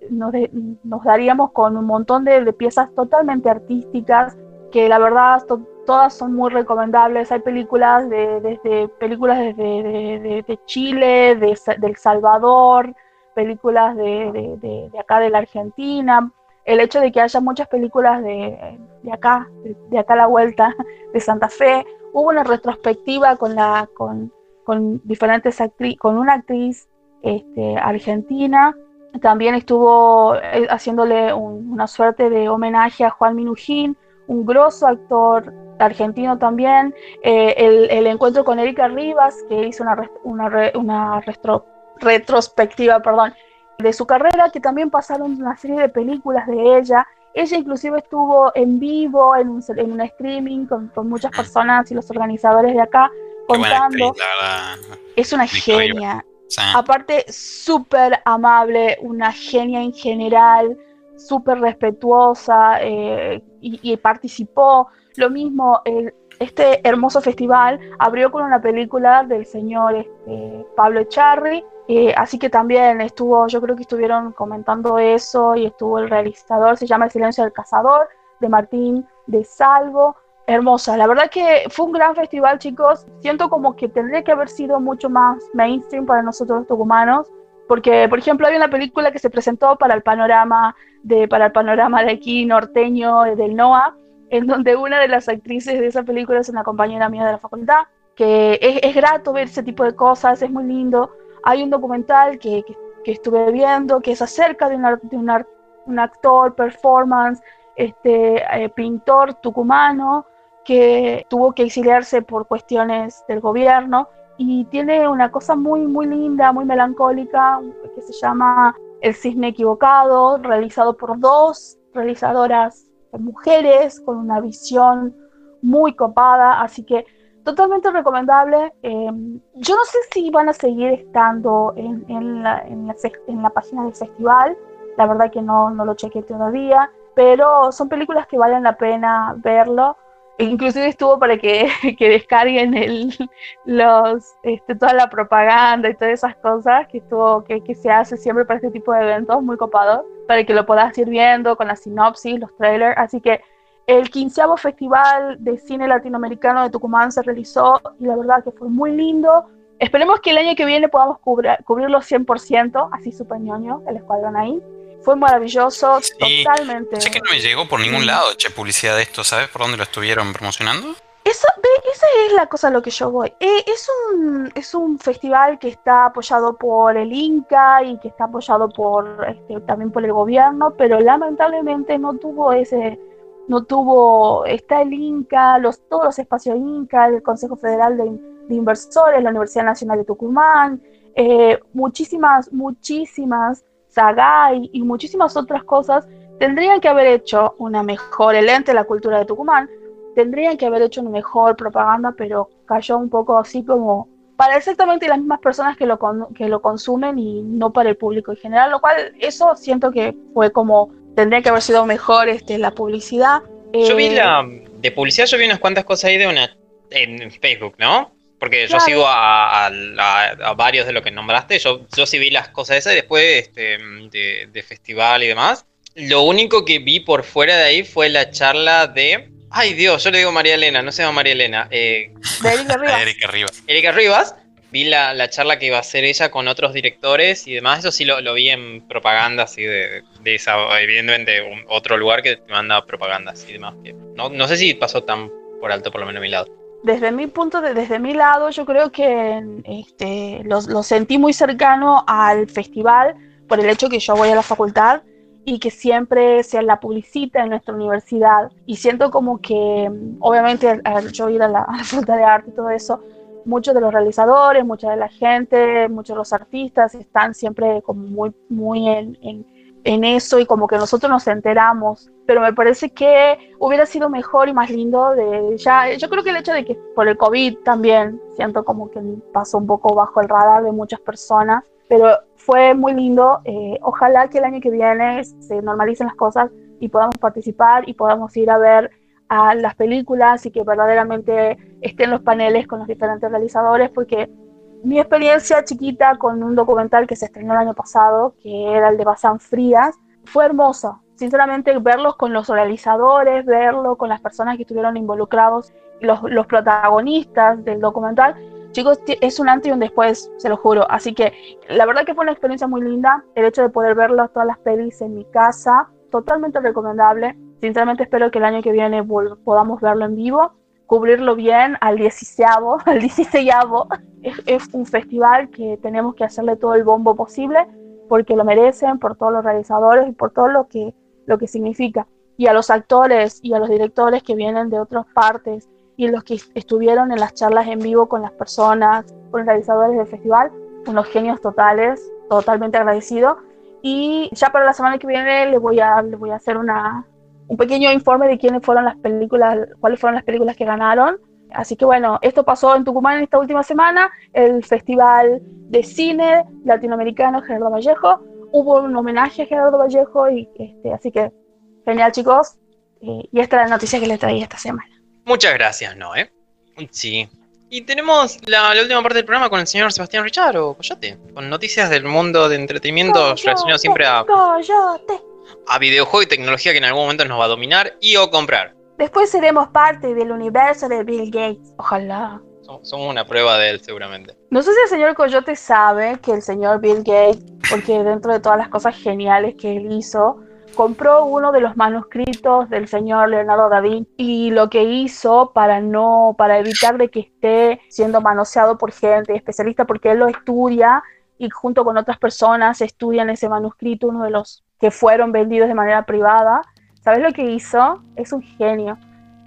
B: nos, de- nos daríamos con un montón de, de piezas totalmente artísticas que la verdad to- todas son muy recomendables. Hay películas de, desde películas desde de, Chile, de, El Salvador, películas de, acá de la Argentina. El hecho de que haya muchas películas de, acá, de, acá a la vuelta, de Santa Fe, hubo una retrospectiva con la con, con diferentes actrices, con una actriz este, argentina. También estuvo eh, haciéndole un- una suerte de homenaje a Juan Minujín, un grosso actor argentino también. Eh, el, el encuentro con Erika Rivas, que hizo una, una, una restro- retrospectiva perdón, de su carrera, que también pasaron una serie de películas de ella. Ella inclusive estuvo en vivo, en un, en un streaming con, con muchas personas y los organizadores de acá contando.
C: actriz.
B: Es una genia.
C: Sí.
B: Aparte, súper amable, una genia en general, súper respetuosa eh, y, participó. Lo mismo, el- este hermoso festival abrió con una película del señor este, Pablo Echarri, eh, así que también estuvo, yo creo que estuvieron comentando eso y estuvo el realizador, se llama El silencio del cazador, de Martín de Salvo. Hermosa, la verdad que fue un gran festival, chicos. Siento como que tendría que haber sido mucho más mainstream para nosotros los tucumanos, porque, por ejemplo, hay una película que se presentó para el panorama de, para el panorama de aquí norteño eh, del NOA, en donde una de las actrices de esa película es una compañera mía de la facultad, que es, es grato ver ese tipo de cosas, es muy lindo. Hay un documental que, que, que estuve viendo que es acerca de, un ar- de un, ar- un actor, performance, este, eh, pintor tucumano, que tuvo que exiliarse por cuestiones del gobierno y tiene una cosa muy, muy linda, muy melancólica, que se llama El cisne equivocado, realizado por dos realizadoras mujeres con una visión muy copada, así que totalmente recomendable. Eh, yo no sé si van a seguir estando en, la, en, la, en la página del festival, la verdad que no, no lo chequeé todavía, pero son películas que valen la pena verlo. Inclusive estuvo para que, que descarguen el, los, este, toda la propaganda y todas esas cosas que, estuvo, que se hace siempre para este tipo de eventos, muy copado, para que lo puedas ir viendo con la sinopsis, los trailers. Así que el quinceavo Festival de Cine Latinoamericano de Tucumán se realizó y la verdad que fue muy lindo. Esperemos que el año que viene podamos cubrir, cubrirlo 100%, así super ñoño, el escuadrón ahí. Fue maravilloso, totalmente.
C: Sé que no me llegó por ningún lado, che, publicidad de esto, ¿sabes por dónde lo estuvieron promocionando?
B: Eso, esa es la cosa a lo que yo voy. Eh, es, un, es un festival que está apoyado por el Inca y que está apoyado por este, también por el gobierno, pero lamentablemente no tuvo ese, no tuvo, está el Inca, los, todos los espacios Inca, el Consejo Federal de, Inversores, la Universidad Nacional de Tucumán, eh, muchísimas, muchísimas, Sagay y muchísimas otras cosas, tendrían que haber hecho una mejor, el ente de la cultura de Tucumán, tendrían que haber hecho una mejor propaganda, pero cayó un poco así como para exactamente las mismas personas que lo, que lo consumen y no para el público en general, lo cual eso siento que fue como tendría que haber sido mejor este, la publicidad.
A: Yo vi eh, la. De publicidad, yo vi unas cuantas cosas ahí de una. En Facebook, ¿no? Porque yo sigo a, varios de lo que nombraste. Yo, yo sí vi las cosas esas después este, de, festival y demás. Lo único que vi por fuera de ahí fue la charla de. Ay Dios, yo le digo María Elena, no se llama María Elena. Eh,
B: de Erika Rivas.
C: Erika Rivas.
A: Erika Rivas vi la, charla que iba a hacer ella con otros directores y demás, eso sí lo, vi en propaganda, así de, esa, evidentemente, otro lugar que te manda propagandas y demás. no, no sé si pasó tan por alto, por lo menos a mi lado.
B: Desde mi punto de, desde mi lado, yo creo que este, lo, sentí muy cercano al festival por el hecho que yo voy a la facultad y que siempre se la publicita en nuestra universidad. Y siento como que, obviamente, al yo ir a la, a la facultad de arte y todo eso, muchos de los realizadores, mucha de la gente, muchos de los artistas están siempre como muy, muy en, eso y como que nosotros nos enteramos. Pero me parece que hubiera sido mejor y más lindo de ya. Yo creo que el hecho de que por el COVID también siento como que pasó un poco bajo el radar de muchas personas, pero fue muy lindo. Eh, ojalá que el año que viene se normalicen las cosas y podamos participar y podamos ir a ver a las películas y que verdaderamente estén los paneles con los diferentes realizadores, porque mi experiencia chiquita con un documental que se estrenó el año pasado, que era el de Bazán Frías, fue hermoso. Sinceramente, verlos con los realizadores, verlo con las personas que estuvieron involucrados, los, los protagonistas del documental, chicos, es un antes y un después, se lo juro. Así que la verdad que fue una experiencia muy linda. El hecho de poder verlos todas las pelis en mi casa, totalmente recomendable. Sinceramente espero que el año que viene podamos verlo en vivo, cubrirlo bien al 16 al 16 es, es un festival que tenemos que hacerle todo el bombo posible porque lo merecen, por todos los realizadores y por todo lo que, lo que significa. Y a los actores y a los directores que vienen de otras partes y los que estuvieron en las charlas en vivo con las personas, con los realizadores del festival, unos genios totales, totalmente agradecido. Y ya para la semana que viene les voy a, les voy a hacer una, un pequeño informe de quiénes fueron las películas, cuáles fueron las películas que ganaron. Así que bueno, esto pasó en Tucumán en esta última semana, el Festival de Cine Latinoamericano Gerardo Vallejo. Hubo un homenaje a Gerardo Vallejo y este, así que genial chicos. y esta es la noticia que les traía esta semana.
A: Muchas gracias, Noé. Sí. Y tenemos la, última parte del programa con el señor Sebastián Richard o Coyote, con noticias del mundo de entretenimiento relacionado siempre a...
B: Coyote
A: a videojuego y tecnología que en algún momento nos va a dominar y o comprar.
B: Después seremos parte del universo de Bill Gates. Ojalá.
A: Somos una prueba de él, seguramente.
B: No sé si el señor Coyote sabe que el señor Bill Gates, porque dentro de todas las cosas geniales que él hizo, compró uno de los manuscritos del señor Leonardo da Vinci y lo que hizo para no para evitar de que esté siendo manoseado por gente especialista porque él lo estudia y junto con otras personas estudian ese manuscrito, uno de los que fueron vendidos de manera privada. ¿Sabes lo que hizo? Es un genio.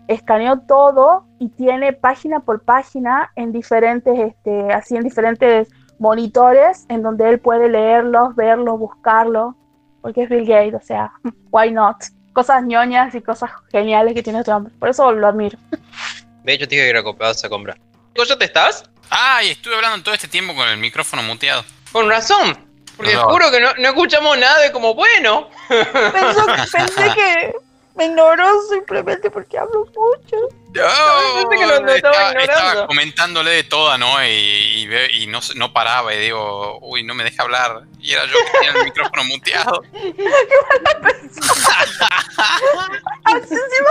B: Escaneó todo y tiene página por página en diferentes, este, así en diferentes monitores en donde él puede leerlos, verlos, buscarlos, porque es Bill Gates, o sea, why not? Cosas ñoñas y cosas geniales que tiene este hombre. Por eso lo admiro.
A: De hecho, tiene que ir a esa compra. ¿Coyote estás?
C: Ay, estuve hablando todo este tiempo con el micrófono muteado.
A: Con razón. Porque
C: No.
A: juro que no, no escuchamos nada de como bueno.
B: Pensó- pensé que me ignoró simplemente porque hablo mucho.
A: No, pensé que lo- lo estaba
C: estaba,
A: ignorando.
C: estaba comentándole de toda, ¿no? Y, y ve- y no, se- no paraba y digo, uy, no me deja hablar. Y era yo que tenía el micrófono muteado.
B: Así encima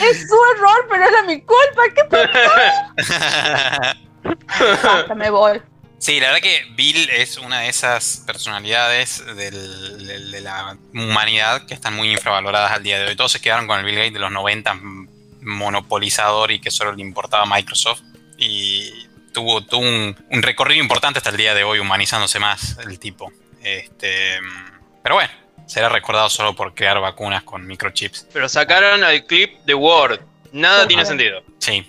B: Es su error, pero era mi culpa. ¿Qué pasa? Me voy.
C: Sí, la verdad que Bill es una de esas personalidades del- del- de la humanidad que están muy infravaloradas al día de hoy. Todos se quedaron con el Bill Gates de los 90, m- monopolizador y que solo le importaba Microsoft. Y tuvo, tuvo un, un recorrido importante hasta el día de hoy, humanizándose más el tipo. Este, pero bueno, será recordado solo por crear vacunas con microchips.
A: Pero sacaron el clip de Word. Nada tiene sentido.
C: Sí,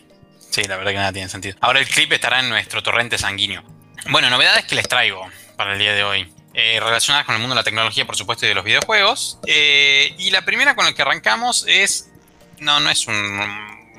C: sí, la verdad que nada tiene sentido. Ahora el clip estará en nuestro torrente sanguíneo. Bueno, novedades que les traigo para el día de hoy. Eh, relacionadas con el mundo de la tecnología, por supuesto, y de los videojuegos. Eh, y la primera con la que arrancamos es. No, no es un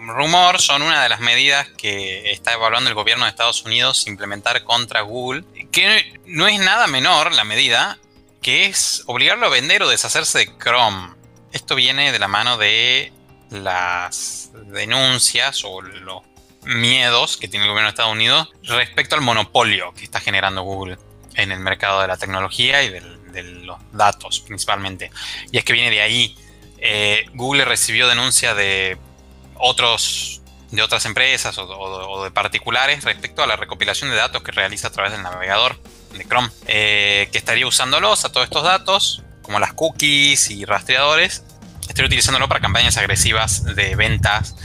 C: rumor, son una de las medidas que está evaluando el gobierno de Estados Unidos implementar contra Google. Que no es nada menor la medida, que es obligarlo a vender o deshacerse de Chrome. Esto viene de la mano de las denuncias o los miedos que tiene el gobierno de Estados Unidos respecto al monopolio que está generando Google en el mercado de la tecnología y de los datos principalmente. Y es que viene de ahí. Eh, Google recibió denuncias de otros de otras empresas o de particulares respecto a la recopilación de datos que realiza a través del navegador de Chrome, eh, que estaría usándolos a todos estos datos, como las cookies y rastreadores, estaría utilizándolo para campañas agresivas de ventas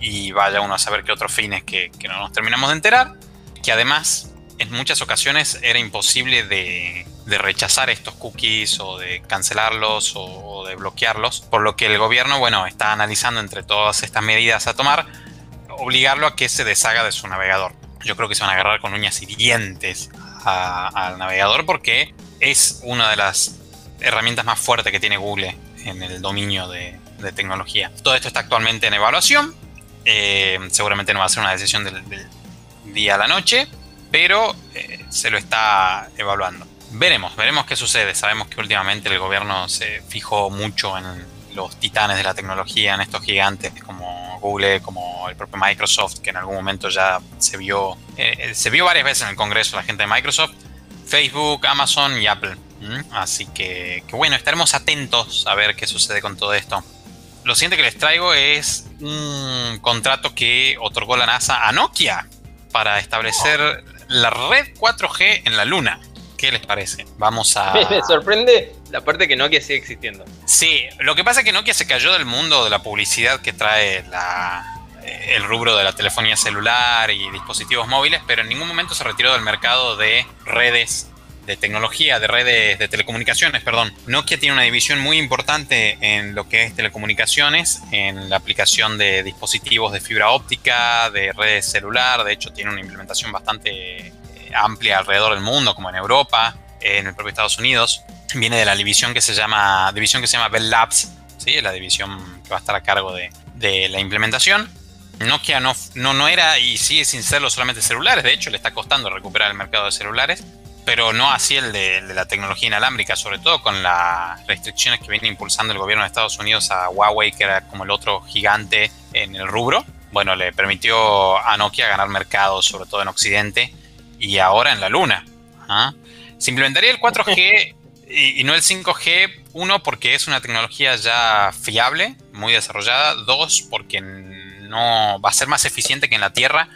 C: y vaya uno a saber qué otros fines que, que no nos terminamos de enterar, que además en muchas ocasiones era imposible de, de rechazar estos cookies o de cancelarlos o, o de bloquearlos, por lo que el gobierno, bueno, está analizando entre todas estas medidas a tomar, obligarlo a que se deshaga de su navegador. Yo creo que se van a agarrar con uñas y dientes al navegador porque es una de las herramientas más fuertes que tiene Google en el dominio de, de tecnología. Todo esto está actualmente en evaluación. Eh, seguramente no va a ser una decisión del, día a la noche, pero eh, se lo está evaluando. Veremos, veremos qué sucede. Sabemos que últimamente el gobierno se fijó mucho en los titanes de la tecnología, en estos gigantes como Google, como el propio Microsoft, que en algún momento ya se vio, eh, se vio varias veces en el Congreso la gente de Microsoft, Facebook, Amazon y Apple. Así que, que bueno, estaremos atentos a ver qué sucede con todo esto. Lo siguiente que les traigo es un contrato que otorgó la NASA a Nokia para establecer la red 4G en la Luna. ¿Qué les parece? Vamos a...
A: Me sorprende la parte que Nokia sigue existiendo.
C: Sí, lo que pasa es que Nokia se cayó del mundo de la publicidad que trae la, eh, el rubro de la telefonía celular y dispositivos móviles, pero en ningún momento se retiró del mercado de redes de tecnología, de redes de telecomunicaciones, perdón. Nokia tiene una división muy importante en lo que es telecomunicaciones, en la aplicación de dispositivos de fibra óptica, de redes celular, de hecho tiene una implementación bastante eh, amplia alrededor del mundo, como en Europa, en el propio Estados Unidos. Viene de la división que se llama, división que se llama Bell Labs, ¿sí? la división que va a estar a cargo de, de la implementación. Nokia no, no, no era y sigue sin serlo solamente celulares, de hecho le está costando recuperar el mercado de celulares, pero no así el de, el de la tecnología inalámbrica, sobre todo con las restricciones que viene impulsando el gobierno de Estados Unidos a Huawei, que era como el otro gigante en el rubro. Bueno, le permitió a Nokia ganar mercado, sobre todo en Occidente, y ahora en la Luna. ¿ah? Se implementaría el 4G y, y no el 5G, uno, porque es una tecnología ya fiable, muy desarrollada, dos, porque no va a ser más eficiente que en la Tierra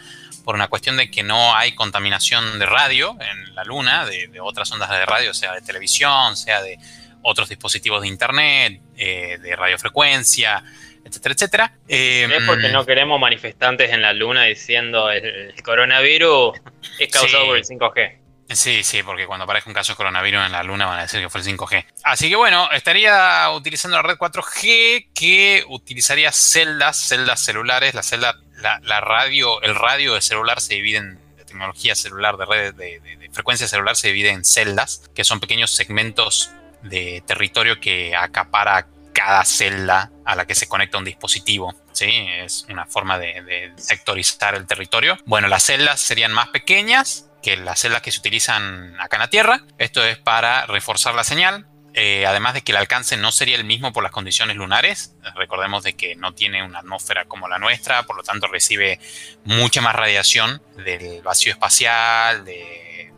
C: por una cuestión de que no hay contaminación de radio en la Luna, de, de otras ondas de radio, sea de televisión, sea de otros dispositivos de Internet, eh, de radiofrecuencia, etcétera, etcétera. Eh,
A: Es porque no queremos manifestantes en la luna diciendo el, el coronavirus es causado
C: Sí.
A: por el 5G.
C: Sí, sí, porque cuando aparezca un caso de coronavirus en la Luna van a decir que fue el 5G. Así que bueno, estaría utilizando la red 4G que utilizaría celdas, celdas celulares. La celda, la, radio, el radio de celular se divide en tecnología celular, de redes de, de- de frecuencia celular se divide en celdas, que son pequeños segmentos de territorio que acapara cada celda a la que se conecta un dispositivo. ¿sí? Es una forma de, de sectorizar el territorio. Bueno, las celdas serían más pequeñas que las celdas que se utilizan acá en la Tierra. Esto es para reforzar la señal. Eh, además de que el alcance no sería el mismo por las condiciones lunares. Recordemos de que no tiene una atmósfera como la nuestra, por lo tanto recibe mucha más radiación del vacío espacial, de,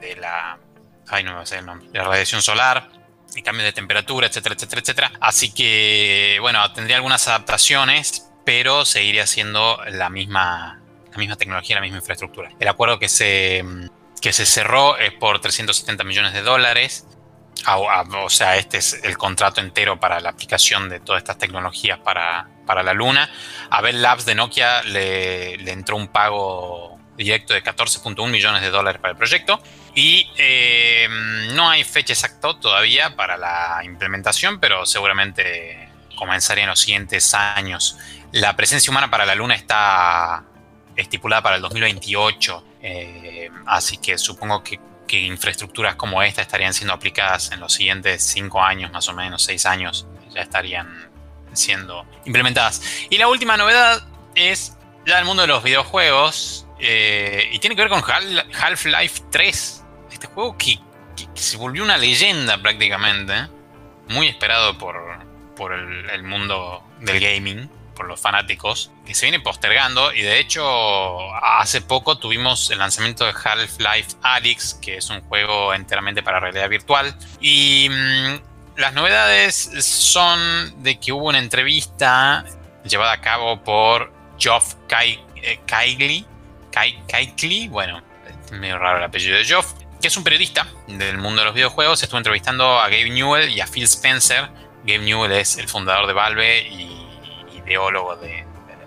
C: de, la... Ay, no me el nombre. De la radiación solar y cambios de temperatura, etcétera, etcétera, etcétera. Así que, bueno, tendría algunas adaptaciones, pero seguiría siendo la misma, la misma tecnología, la misma infraestructura. El acuerdo que se, que se cerró es por 370 millones de dólares. O sea, este es el contrato entero para la aplicación de todas estas tecnologías para, para la Luna. A Bell Labs de Nokia le, entró un pago directo de 14.1 millones de dólares para el proyecto. Y eh, no hay fecha exacta todavía para la implementación, pero seguramente comenzaría en los siguientes años. La presencia humana para la Luna está estipulada para el 2028, eh, así que supongo que, infraestructuras como esta estarían siendo aplicadas en los siguientes cinco años, más o menos, seis años, ya estarían siendo implementadas. Y la última novedad es ya el mundo de los videojuegos, eh, y tiene que ver con Half-Life 3, este juego que, se volvió una leyenda prácticamente, muy esperado por, por el, mundo del gaming, por los fanáticos, que se viene postergando y de hecho hace poco tuvimos el lanzamiento de Half-Life Alyx, que es un juego enteramente para realidad virtual. Y mm, las novedades son de que hubo una entrevista llevada a cabo por Geoff Kaigley, Kaigley, bueno, es medio raro el apellido de Geoff, que es un periodista del mundo de los videojuegos. Estuvo entrevistando a Gabe Newell y a Phil Spencer. Gabe Newell es el fundador de Valve y ideólogo de,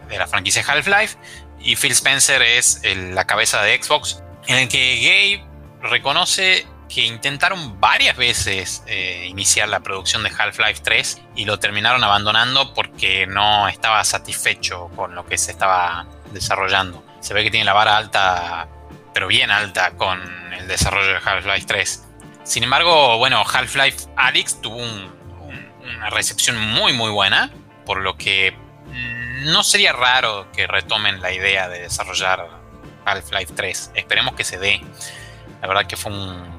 C: la franquicia Half-Life. Y Phil Spencer es la cabeza de Xbox, en el que Gabe reconoce que intentaron varias veces eh, iniciar la producción de Half-Life 3 y lo terminaron abandonando porque no estaba satisfecho con lo que se estaba desarrollando. Se ve que tiene la vara alta pero bien alta con el desarrollo de Half-Life 3. Sin embargo, bueno, Half-Life Alyx tuvo una recepción muy muy buena, por lo que no sería raro que retomen la idea de desarrollar Half-Life 3. Esperemos que se dé. La verdad que fue un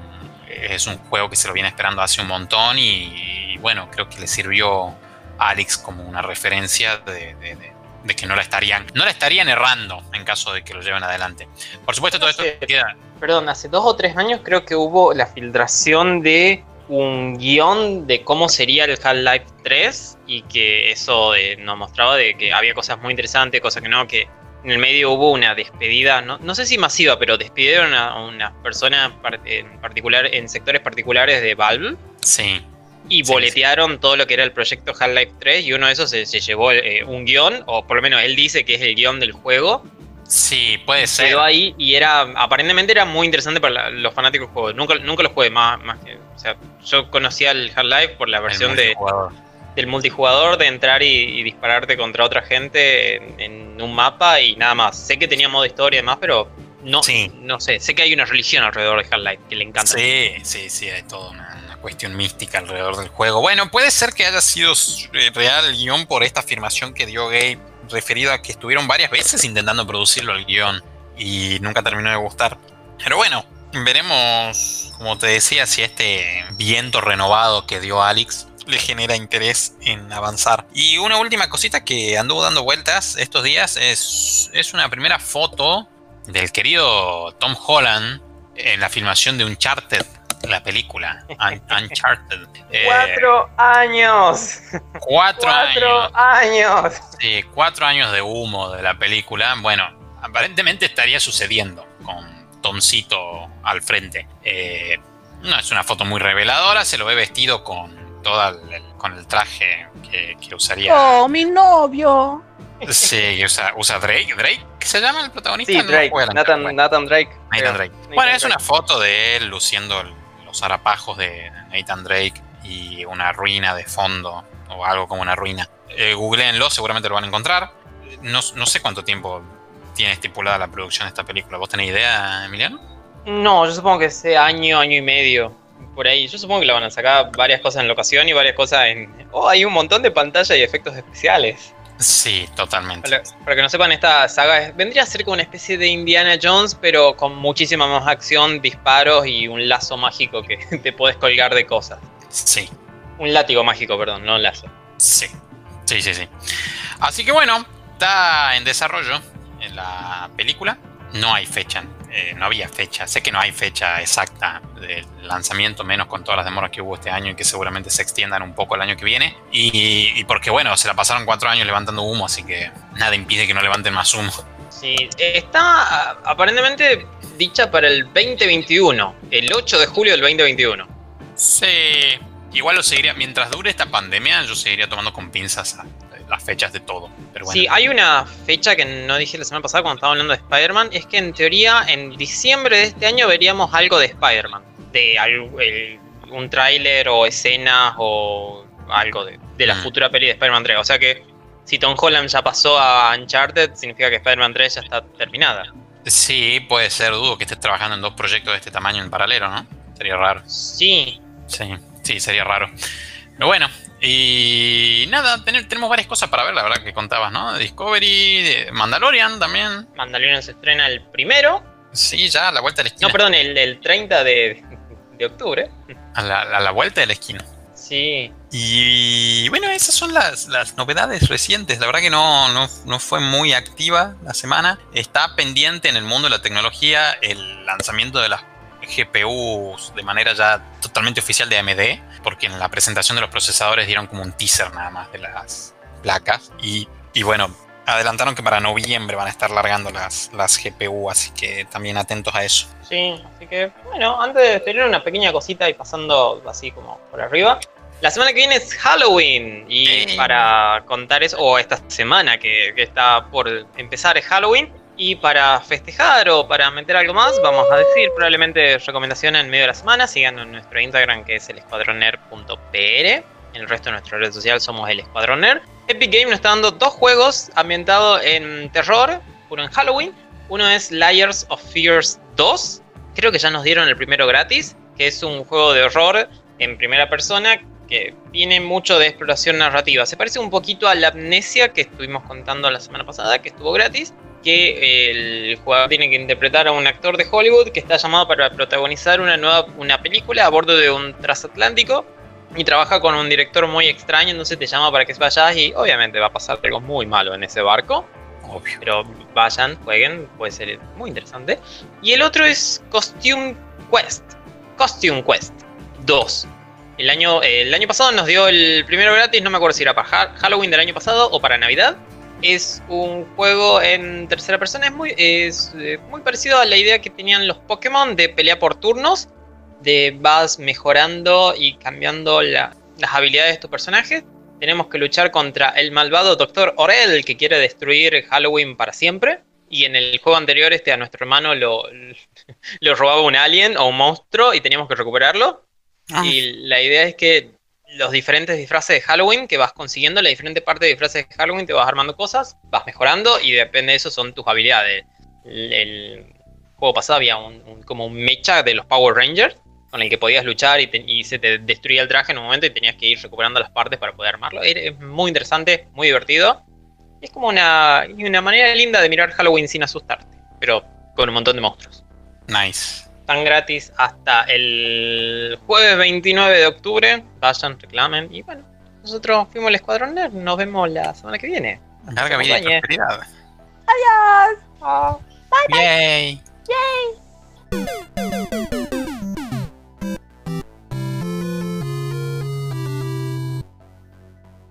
C: es un juego que se lo viene esperando hace un montón y, bueno, creo que le sirvió a Alex como una referencia de, de que no la estarían, no la estarían errando en caso de que lo lleven adelante. Por supuesto, todo esto queda.
A: Perdón, hace dos o tres años creo que hubo la filtración de un guion de cómo sería el Half-Life 3 y que eso eh, nos mostraba de que había cosas muy interesantes, cosas que no, que en el medio hubo una despedida, no, no sé si masiva, pero despidieron a unas personas en particular en sectores particulares de Valve.
C: Sí
A: y boletearon todo lo que era el proyecto Half-Life 3 y uno de esos se, llevó eh, un guion, o por lo menos él dice que es el guion del juego.
C: Sí, puede ser.
A: Quedó ahí y era, aparentemente era muy interesante para los fanáticos del juego. Nunca, nunca lo jugué más, más que, o sea, yo conocía el Half-Life por la versión de, del multijugador, de entrar y, dispararte contra otra gente en, un mapa y nada más. Sé que tenía modo historia y demás, pero no, no sé, sé que hay una religión alrededor de Half-Life que le encanta.
C: Sí, sí, sí, hay todo cuestión mística alrededor del juego. Bueno, puede ser que haya sido eh, real el guion por esta afirmación que dio Gabe, referido a que estuvieron varias veces intentando producirlo el guion y nunca terminó de gustar. Pero bueno, veremos, como te decía, si este viento renovado que dio Alex le genera interés en avanzar. Y una última cosita que anduvo dando vueltas estos días es, es una primera foto del querido Tom Holland en la filmación de Uncharted la película, Uncharted.
A: Eh, ¡Cuatro años!
C: ¡Cuatro,
A: años! años!
C: Sí, cuatro años de humo de la película. Bueno, aparentemente estaría sucediendo con Tomcito al frente. Eh, no es una foto muy reveladora, se lo ve vestido con todo el, con el traje que, usaría.
B: ¡Oh, mi novio!
C: Sí, usa, usa Drake. ¿Drake se llama el protagonista?
A: Sí, Drake. Nathan, Nathan, Drake.
C: Nathan Drake. bueno, es una foto de él luciendo el los zarapajos de Nathan Drake y una ruina de fondo o algo como una ruina. Eh, googleenlo, seguramente lo van a encontrar. No, sé cuánto tiempo tiene estipulada la producción de esta película. ¿Vos tenés idea, Emiliano?
A: No, yo supongo que sea año, año y medio. Por ahí. Yo supongo que la van a sacar varias cosas en locación y varias cosas en. Oh, hay un montón de pantalla y efectos especiales.
C: Sí, totalmente.
A: Para, para que no sepan, esta saga es- vendría a ser como una especie de Indiana Jones, pero con muchísima más acción, disparos y un lazo mágico que te puedes colgar de cosas.
C: Sí,
A: Un látigo mágico, perdón, no un lazo.
C: sí. Sí, sí, sí. Así que bueno, está en desarrollo en la película. No hay fecha, eh, no había fecha. Sé que no hay fecha exacta del lanzamiento, menos con todas las demoras que hubo este año y que seguramente se extiendan un poco el año que viene. Y, y porque bueno, se la pasaron cuatro años levantando humo, así que nada impide que no levanten más humo.
A: Sí, está ah, aparentemente dicha para el 2021, el 8 de julio del 2021.
C: Sí, igual lo seguiría, mientras dure esta pandemia, yo seguiría tomando con pinzas a- las fechas de todo. Pero bueno,
A: Sí, hay una fecha que no dije la semana pasada cuando estaba hablando de Spider-Man, es que en teoría en diciembre de este año veríamos algo de Spider-Man, de algo- el- un tráiler o escenas o algo de, de la
C: Mm.
A: futura peli de Spider-Man 3. O sea que si Tom Holland ya pasó a Uncharted, significa que Spider-Man 3 ya está terminada.
C: sí, puede ser, dudo que estés trabajando en dos proyectos de este tamaño en paralelo, ¿no? Sería raro.
A: Sí,
C: Sí, sí, sería raro. Pero bueno, y nada, ten- tenemos varias cosas para ver, la verdad que contabas, ¿no? Discovery, Mandalorian también.
A: Mandalorian se estrena el primero,
C: Sí, ya a la vuelta de la esquina.
A: no, perdón, el, el 30 de, de octubre.
C: A la, a la vuelta de la esquina.
A: Sí,
C: Y bueno, esas son las, las novedades recientes. La verdad que no, no, no fue muy activa la semana. Está pendiente en el mundo de la tecnología el lanzamiento de las GPUs de manera ya totalmente oficial de AMD, porque en la presentación de los procesadores dieron como un teaser nada más de las placas. Y, y bueno, adelantaron que para noviembre van a estar largando las, las GPU, así que también atentos a eso.
A: Sí, así que bueno, antes de tener una pequeña cosita y pasando así como por arriba. La semana que viene es Halloween y para contar eso, o esta semana que, que está por empezar es Halloween y para festejar o para meter algo más, vamos a decir probablemente recomendaciones en medio de la semana, sigan en nuestro Instagram que es el en el resto de nuestra red social somos el escuadroner. Epic Game nos está dando dos juegos ambientados en terror, uno en Halloween uno es Layers of Fears 2. Creo que ya nos dieron el primero gratis, que es un juego de horror en primera persona que tiene mucho de exploración narrativa. Se parece un poquito a la amnesia que estuvimos contando la semana pasada, que estuvo gratis, que el jugador tiene que interpretar a un actor de Hollywood que está llamado para protagonizar una nueva una película a bordo de un transatlántico y trabaja con un director muy extraño, entonces te llama para que vayas y obviamente va a pasar algo muy malo en ese barco.
C: Obvio.
A: Pero vayan, jueguen, puede ser muy interesante. Y el otro es Costume Quest. Costume Quest 2. El año, el año pasado nos dio el primero gratis, no me acuerdo si era para Ha- Halloween del año pasado o para Navidad. Es un juego en tercera persona, es muy, es, eh, muy parecido a la idea que tenían los Pokémon de pelea por turnos, de vas mejorando y cambiando la- las habilidades de tus personajes. Tenemos que luchar contra el malvado Dr. Orel que quiere destruir Halloween para siempre. Y en el juego anterior este a nuestro hermano lo, lo robaba un alien o un monstruo y teníamos que recuperarlo.
C: Ah.
A: Y la idea es que los diferentes disfraces de Halloween que vas consiguiendo, la diferente parte de disfraces de Halloween, te vas armando cosas, vas mejorando y depende de eso son tus habilidades. El, juego pasado había un, como un mecha de los Power Rangers con el que podías luchar y, se te destruía el traje en un momento y tenías que ir recuperando las partes para poder armarlo. Es muy interesante, muy divertido. Es como una, una manera linda de mirar Halloween sin asustarte, pero con un montón de monstruos
C: Nice.
A: Están gratis hasta el jueves 29 de octubre. Vayan, reclamen. Y bueno, nosotros fuimos el Escuadrón Nerd. Nos vemos la semana que viene.
C: Larga vida y prosperidad.
B: Adiós.
C: Yay.
B: Yay.